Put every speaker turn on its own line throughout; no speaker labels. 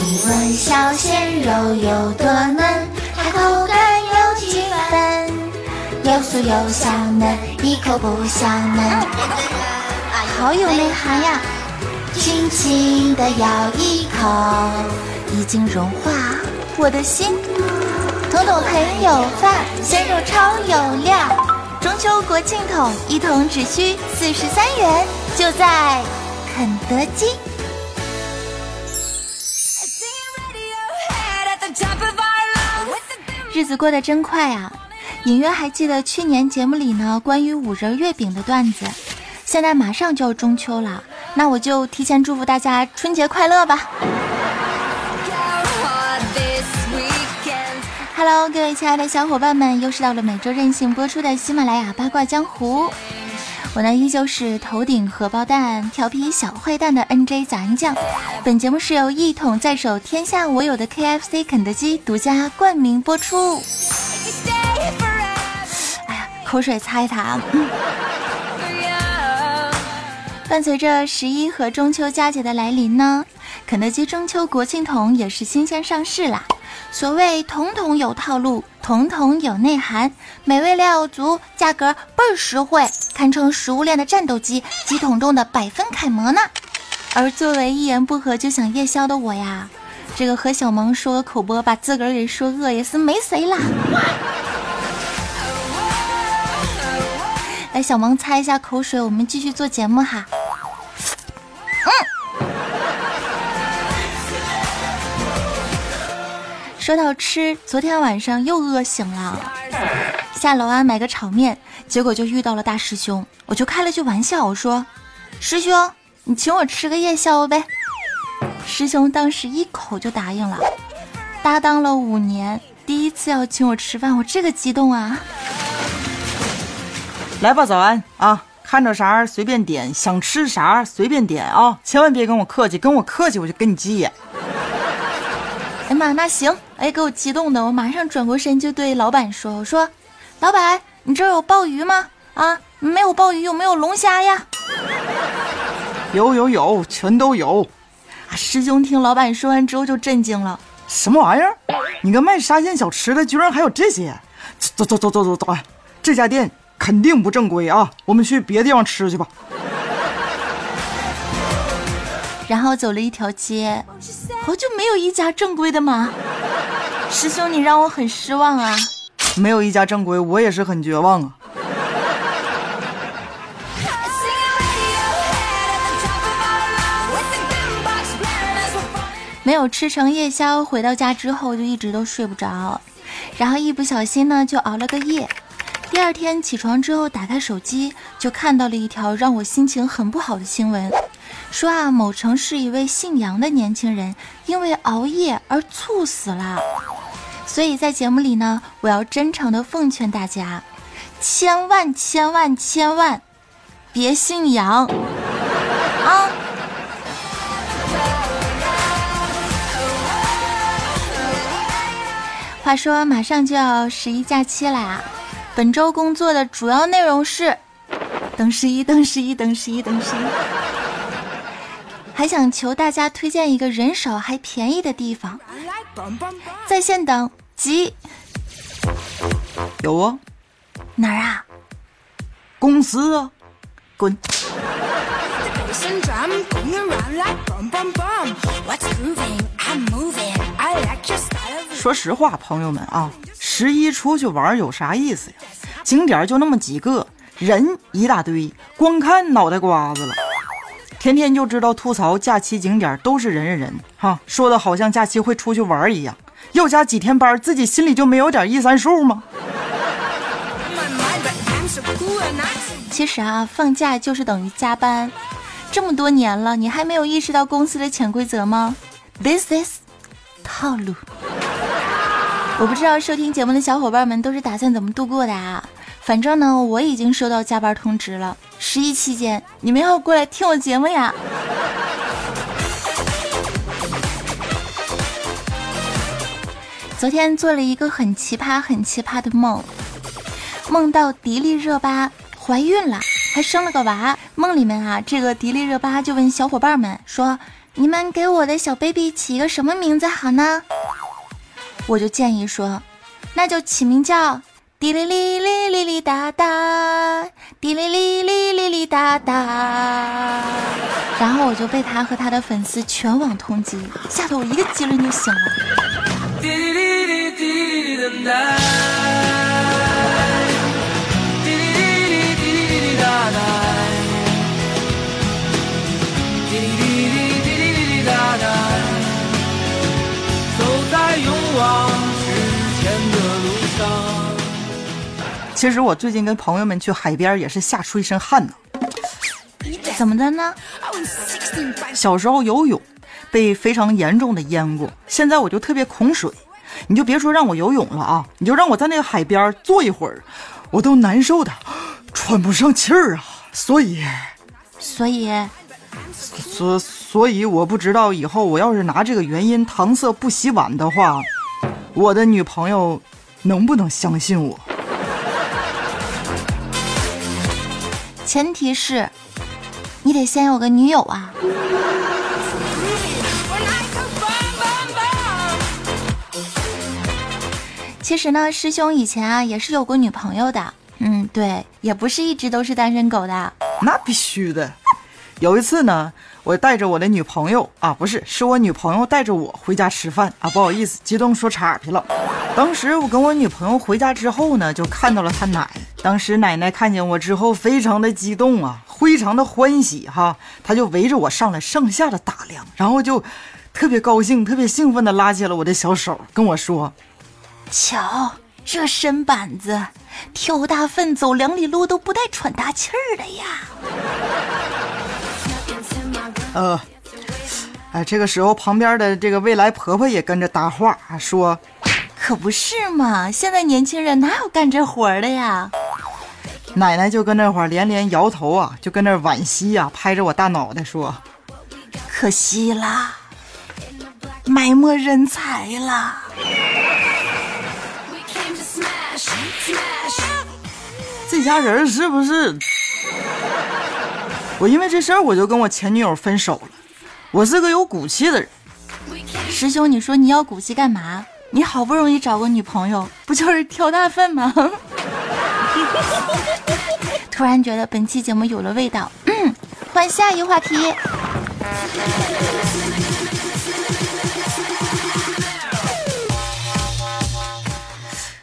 你问小鲜肉有多嫩，它口感有几分，又酥又香嫩，一口不香嫩，好有内涵呀！轻轻地咬一口，已经融化我的心。统统很有范，鲜肉超有料。中秋国庆桶一桶只需四十三元，就在肯德基。日子过得真快啊！隐约还记得去年节目里呢关于五仁月饼的段子。现在马上就要中秋了，那我就提前祝福大家春节快乐吧。Hello，各位亲爱的小伙伴们，又是到了每周任性播出的喜马拉雅八卦江湖。我呢依旧是头顶荷包蛋、调皮小坏蛋的 NJ 早安酱。本节目是由一统在手、天下我有的 KFC 肯德基独家冠名播出。哎呀，口水擦一擦啊！伴随着十一和中秋佳节的来临呢，肯德基中秋国庆桶也是新鲜上市啦。所谓桶桶有套路，桶桶有内涵，美味料足，价格倍儿实惠，堪称食物链的战斗机，机桶中的百分楷模呢。而作为一言不合就想夜宵的我呀，这个和小萌说个口播，把自个儿给说饿也是没谁啦。来，小萌擦一下口水，我们继续做节目哈。说到吃，昨天晚上又饿醒了，下楼啊买个炒面，结果就遇到了大师兄，我就开了句玩笑，我说：“师兄，你请我吃个夜宵呗。”师兄当时一口就答应了，搭档了五年，第一次要请我吃饭，我这个激动啊！
来吧，早安啊，看着啥随便点，想吃啥随便点啊，千万别跟我客气，跟我客气我就跟你急眼。
哎妈，那行，哎，给我激动的，我马上转过身就对老板说：“我说，老板，你这有鲍鱼吗？啊，没有鲍鱼，有没有龙虾呀？
有有有，全都有。”
啊，师兄听老板说完之后就震惊了：“
什么玩意儿？你个卖沙县小吃的，居然还有这些？走走走走走走，这家店肯定不正规啊，我们去别地方吃去吧。”
然后走了一条街，好久没有一家正规的吗？师兄，你让我很失望啊！
没有一家正规，我也是很绝望啊！
没有吃成夜宵，回到家之后就一直都睡不着，然后一不小心呢就熬了个夜。第二天起床之后，打开手机就看到了一条让我心情很不好的新闻。说啊，某城市一位姓杨的年轻人因为熬夜而猝死了。所以在节目里呢，我要真诚的奉劝大家，千万千万千万别姓杨啊！话说马上就要十一假期啦，本周工作的主要内容是等十一，等十一，等十一，等十一。还想求大家推荐一个人少还便宜的地方，在线等急。
有啊，
哪儿啊？
公司啊，滚！说实话，朋友们啊，十一出去玩有啥意思呀？景点就那么几个，人一大堆，光看脑袋瓜子了。天天就知道吐槽假期景点都是人人人哈，说的好像假期会出去玩一样，要加几天班，自己心里就没有点一三数吗？
其实啊，放假就是等于加班，这么多年了，你还没有意识到公司的潜规则吗？This is 套路。我不知道收听节目的小伙伴们都是打算怎么度过的啊？反正呢，我已经收到加班通知了。十一期间，你们要过来听我节目呀！昨天做了一个很奇葩、很奇葩的梦，梦到迪丽热巴怀孕了，还生了个娃。梦里面啊，这个迪丽热巴就问小伙伴们说：“你们给我的小 baby 起一个什么名字好呢？我就建议说，那就起名叫滴哩哩哩哩哩哒哒，滴哩哩哩哩哩哒哒。然后我就被他和他的粉丝全网通缉，吓得我一个激灵就醒了。滴哩哩哩滴哩哩哒
其实我最近跟朋友们去海边也是吓出一身汗呢。
怎么的呢？
小时候游泳被非常严重的淹过，现在我就特别恐水。你就别说让我游泳了啊，你就让我在那个海边坐一会儿，我都难受的喘不上气儿啊。所以，
所以，
所所以我不知道以后我要是拿这个原因搪塞不洗碗的话，我的女朋友能不能相信我？
前提是，你得先有个女友啊。其实呢，师兄以前啊也是有过女朋友的，嗯，对，也不是一直都是单身狗的。
那必须的。有一次呢，我带着我的女朋友啊，不是，是我女朋友带着我回家吃饭啊，不好意思，激动说岔劈了。当时我跟我女朋友回家之后呢，就看到了她奶。当时奶奶看见我之后，非常的激动啊，非常的欢喜哈，她就围着我上来上下的打量，然后就特别高兴、特别兴奋的拉起了我的小手，跟我说：“
瞧这身板子，挑大粪走两里路都不带喘大气儿的呀。”
呃，哎，这个时候旁边的这个未来婆婆也跟着搭话说。
可不是嘛！现在年轻人哪有干这活的呀？
奶奶就跟那会儿连连摇头啊，就跟那惋惜呀，拍着我大脑袋说：“
可惜啦，埋没人才啦。”
这家人是不是？我因为这事儿我就跟我前女友分手了。我是个有骨气的人。
师兄，你说你要骨气干嘛？你好不容易找个女朋友，不就是挑大粪吗？突然觉得本期节目有了味道，嗯，换下一个话题。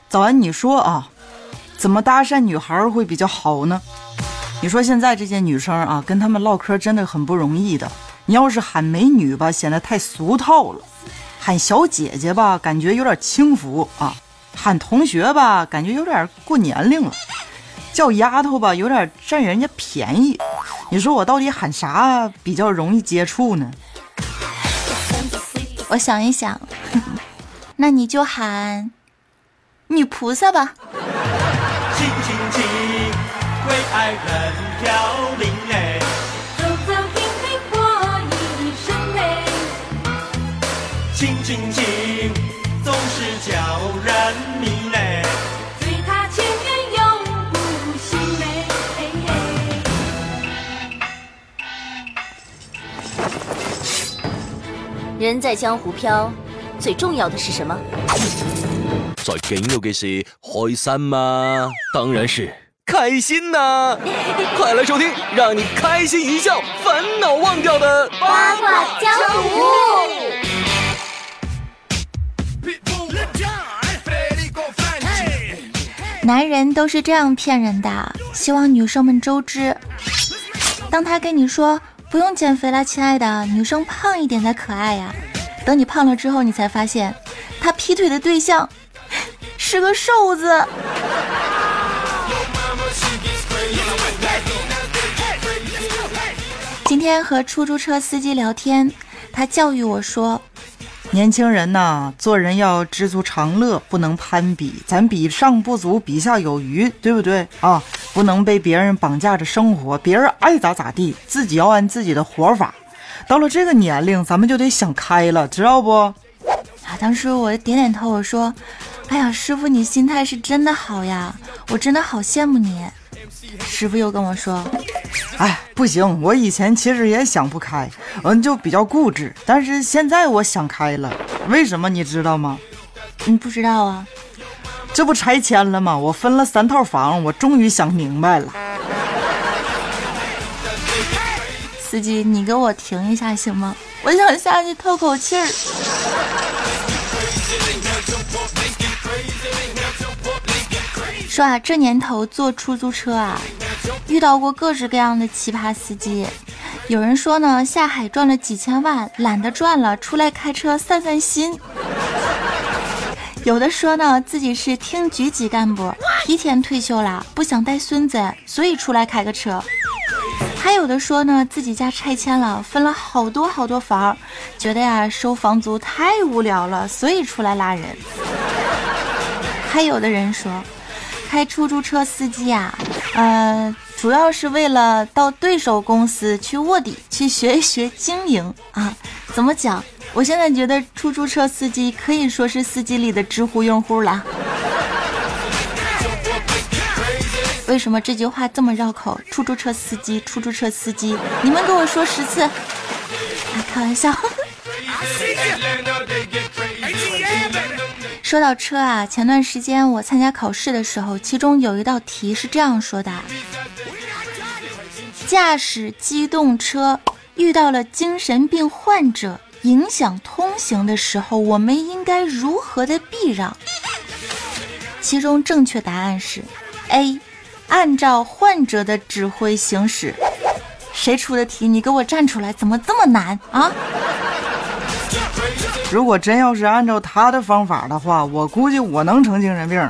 早安，你说啊，怎么搭讪女孩会比较好呢？你说现在这些女生啊，跟他们唠嗑真的很不容易的。你要是喊美女吧，显得太俗套了。喊小姐姐吧，感觉有点轻浮啊；喊同学吧，感觉有点过年龄了；叫丫头吧，有点占人家便宜。你说我到底喊啥比较容易接触呢？
我想一想，那你就喊女菩萨吧。为爱人总是叫人迷嘞，对他千遍永不心累。人在江湖飘，最重要的是什么？最紧要嘅事，开心嘛？当然是开心呐！快来收听，让你开心一笑，烦恼忘掉的八卦江湖。男人都是这样骗人的，希望女生们周知。当他跟你说不用减肥了，亲爱的，女生胖一点才可爱呀。等你胖了之后，你才发现他劈腿的对象 是个瘦子。今天和出租车司机聊天，他教育我说。
年轻人呐，做人要知足常乐，不能攀比。咱比上不足，比下有余，对不对啊？不能被别人绑架着生活，别人爱咋咋地，自己要按自己的活法。到了这个年龄，咱们就得想开了，知道不？啊，
当时我点点头，我说：“哎呀，师傅，你心态是真的好呀，我真的好羡慕你。”师傅又跟我说：“
哎，不行，我以前其实也想不开，嗯，就比较固执。但是现在我想开了，为什么你知道吗？
你不知道啊？
这不拆迁了吗？我分了三套房，我终于想明白了。
司机，你给我停一下行吗？我想下去透口气儿。说啊，这年头坐出租车啊，遇到过各式各样的奇葩司机。有人说呢，下海赚了几千万，懒得赚了，出来开车散散心。有的说呢，自己是厅局级干部，提前退休了，不想带孙子，所以出来开个车。还有的说呢，自己家拆迁了，分了好多好多房，觉得呀收房租太无聊了，所以出来拉人。还有的人说。开出租车司机啊，呃，主要是为了到对手公司去卧底，去学一学经营啊。怎么讲？我现在觉得出租车司机可以说是司机里的知乎用户了。为什么这句话这么绕口？出租车司机，出租车司机，你们给我说十次。开玩笑。说到车啊，前段时间我参加考试的时候，其中有一道题是这样说的：驾驶机动车遇到了精神病患者影响通行的时候，我们应该如何的避让？其中正确答案是 A，按照患者的指挥行驶。谁出的题？你给我站出来！怎么这么难啊？
如果真要是按照他的方法的话，我估计我能成精神病。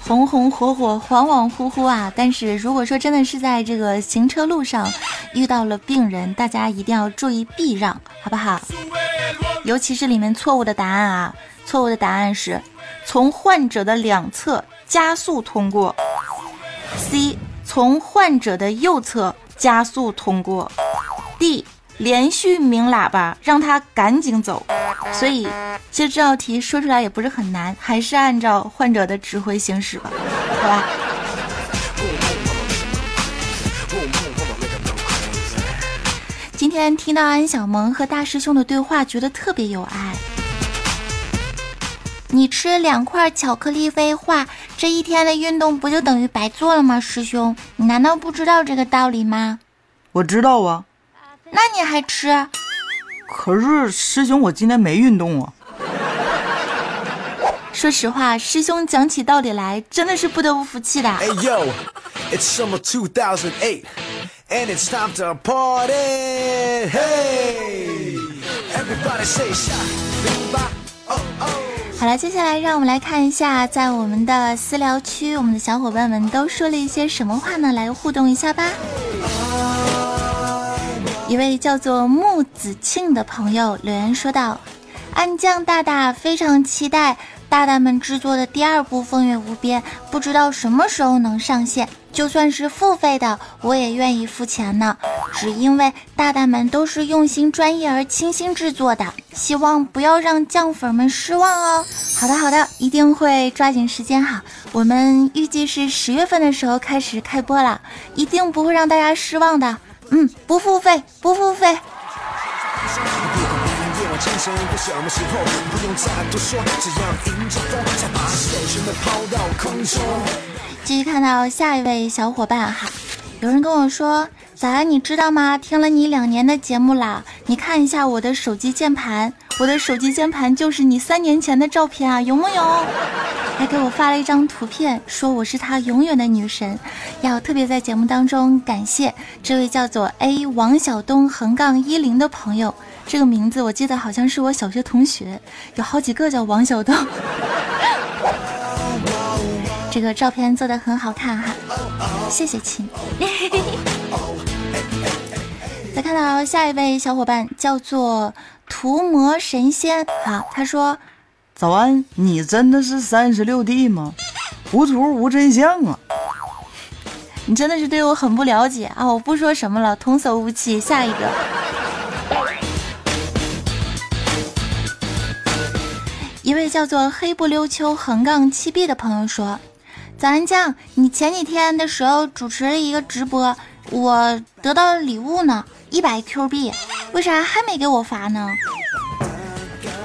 红红火火，恍恍惚惚啊！但是如果说真的是在这个行车路上遇到了病人，大家一定要注意避让，好不好？尤其是里面错误的答案啊！错误的答案是从患者的两侧加速通过，C 从患者的右侧加速通过，D。连续鸣喇叭，让他赶紧走。所以，其实这道题说出来也不是很难，还是按照患者的指挥行驶吧，好吧。今天听到安小萌和大师兄的对话，觉得特别有爱。你吃两块巧克力威化，这一天的运动不就等于白做了吗？师兄，你难道不知道这个道理吗？
我知道啊。
那你还吃？
可是师兄，我今天没运动啊。
说实话，师兄讲起道理来，真的是不得不服气的。哎
呦，it's summer 2008，and it's time to party。hey，everybody say 哈。哦哦
好了，接下来让我们来看一下，在我们的私聊区，我们的小伙伴们都说了一些什么话呢？来互动一下吧。一位叫做木子庆的朋友留言说道：“安酱大大非常期待大大们制作的第二部《风月无边》，不知道什么时候能上线。就算是付费的，我也愿意付钱呢。只因为大大们都是用心、专业而精心制作的，希望不要让酱粉们失望哦。好的，好的，一定会抓紧时间哈。我们预计是十月份的时候开始开播了，一定不会让大家失望的。”嗯，不付费，不付费。继续看到下一位小伙伴哈，有人跟我说。早安，你知道吗？听了你两年的节目啦，你看一下我的手机键盘，我的手机键盘就是你三年前的照片啊，有木有？还给我发了一张图片，说我是他永远的女神，要特别在节目当中感谢这位叫做 A 王晓东横杠一零的朋友，这个名字我记得好像是我小学同学，有好几个叫王晓东。这个照片做的很好看哈，谢谢亲。再看到下一位小伙伴叫做涂魔神仙，啊，他说：“
早安，你真的是三十六弟吗？无图无真相啊！
你真的是对我很不了解啊！我不说什么了，童叟无欺。下一个，一位叫做黑不溜秋横杠七 B 的朋友说。”早安酱，你前几天的时候主持了一个直播，我得到了礼物呢，一百 Q 币，为啥还没给我发呢？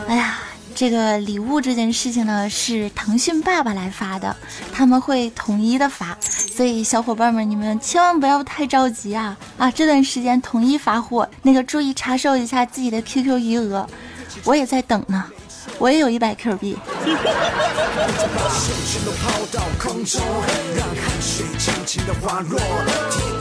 哎呀，这个礼物这件事情呢，是腾讯爸爸来发的，他们会统一的发，所以小伙伴们你们千万不要太着急啊啊！这段时间统一发货，那个注意查收一下自己的 QQ 余额，我也在等呢。我也有一百 Q 币。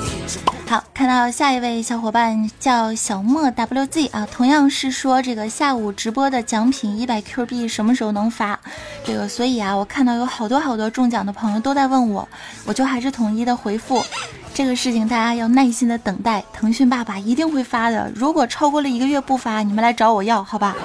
看到下一位小伙伴叫小莫 WZ 啊，同样是说这个下午直播的奖品一百 Q 币什么时候能发？这个所以啊，我看到有好多好多中奖的朋友都在问我，我就还是统一的回复，这个事情大家要耐心的等待，腾讯爸爸一定会发的。如果超过了一个月不发，你们来找我要，好吧？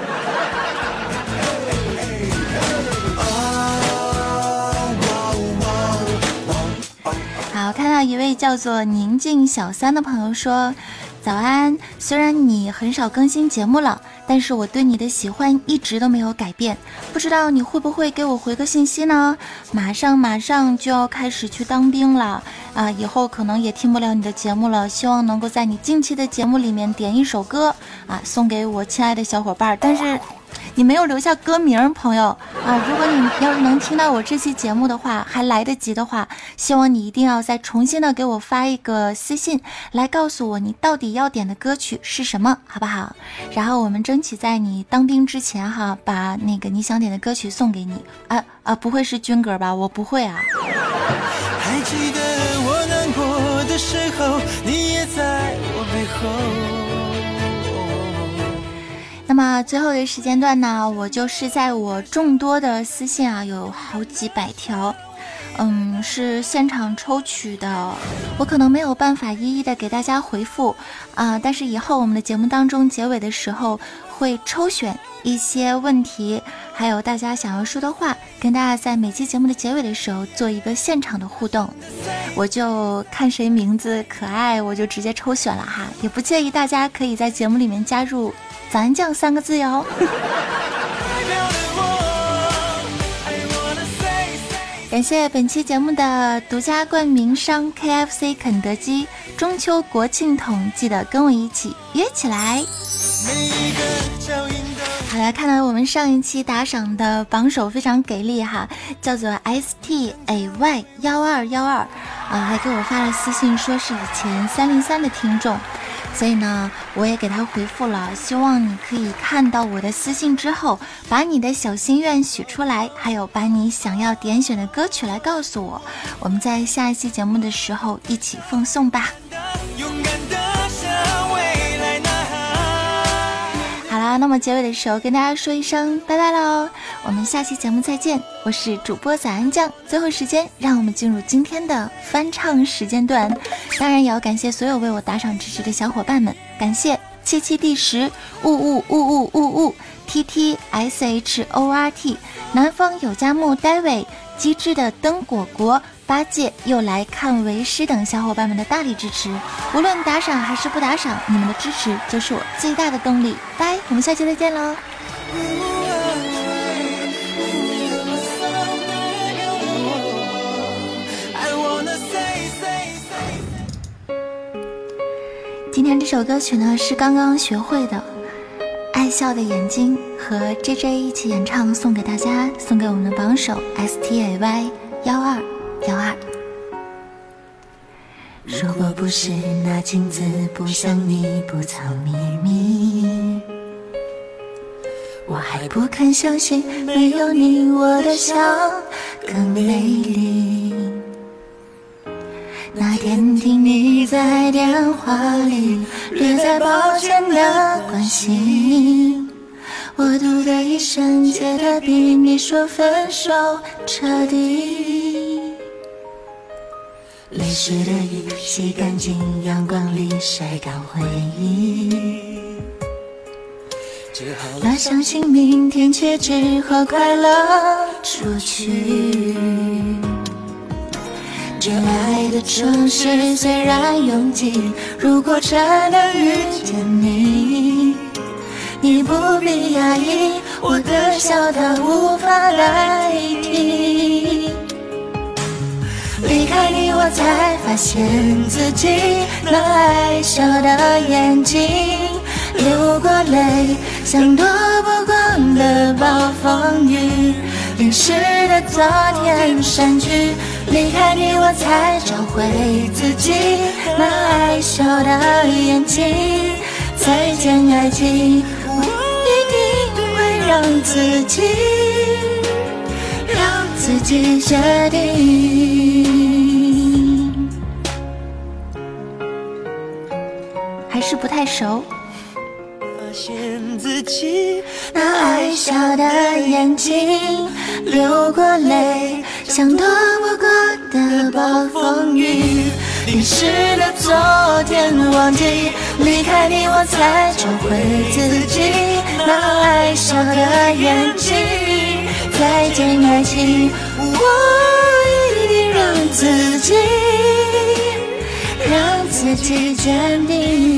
到一位叫做宁静小三的朋友说：“早安，虽然你很少更新节目了，但是我对你的喜欢一直都没有改变。不知道你会不会给我回个信息呢？马上马上就要开始去当兵了啊，以后可能也听不了你的节目了。希望能够在你近期的节目里面点一首歌啊，送给我亲爱的小伙伴。但是。”你没有留下歌名，朋友啊！如果你要是能听到我这期节目的话，还来得及的话，希望你一定要再重新的给我发一个私信，来告诉我你到底要点的歌曲是什么，好不好？然后我们争取在你当兵之前哈，把那个你想点的歌曲送给你。啊啊，不会是军歌吧？我不会啊。还记得我难过的时候，你么最后的时间段呢，我就是在我众多的私信啊，有好几百条，嗯，是现场抽取的，我可能没有办法一一的给大家回复啊，但是以后我们的节目当中结尾的时候会抽选一些问题，还有大家想要说的话，跟大家在每期节目的结尾的时候做一个现场的互动，我就看谁名字可爱，我就直接抽选了哈，也不介意大家可以在节目里面加入。咱酱三个字哟。感谢本期节目的独家冠名商 KFC 肯德基，中秋国庆桶，记得跟我一起约起来。好了，看到我们上一期打赏的榜首非常给力哈，叫做 S T A Y 幺二幺二啊，还给我发了私信说是以前三零三的听众。所以呢，我也给他回复了，希望你可以看到我的私信之后，把你的小心愿许出来，还有把你想要点选的歌曲来告诉我，我们在下一期节目的时候一起奉送吧。那么结尾的时候跟大家说一声拜拜喽，我们下期节目再见，我是主播早安酱。最后时间，让我们进入今天的翻唱时间段，当然也要感谢所有为我打赏支持的小伙伴们，感谢七七第十雾雾雾雾雾雾 T T S H O R T 南方有佳木 David 机智的灯果果。八戒又来看为师等小伙伴们的大力支持，无论打赏还是不打赏，你们的支持就是我最大的动力。拜，我们下期再见喽！今天这首歌曲呢是刚刚学会的，《爱笑的眼睛》和 J J 一起演唱，送给大家，送给我们的榜首 S T A Y 幺二。幺二。如果不是那镜子不像你不藏秘密，不肯相信没有你我的笑更美丽。那天听你在电话里略带抱歉的关心，我读的一生写的比你说分手彻底。泪湿的衣，洗干净，阳光里晒干回忆。那，相信明天结之后快乐出去。这爱的城市虽然拥挤，如果真的遇见你，你不必压抑，我的笑它无法代替。离开你，我才发现自己那爱笑的眼睛流过泪，像躲不过的暴风雨。淋湿的昨天删去，离开你，我才找回自己那爱笑的眼睛。再见，爱情，我一定会让自己。让自己决定，还是不太熟。现自己那爱笑的眼睛流过泪，像躲不过的暴风雨，淋湿了昨天，忘记离开你，我才找回自己那爱笑的眼睛。再见，爱情，我一定让自己，让自己坚定。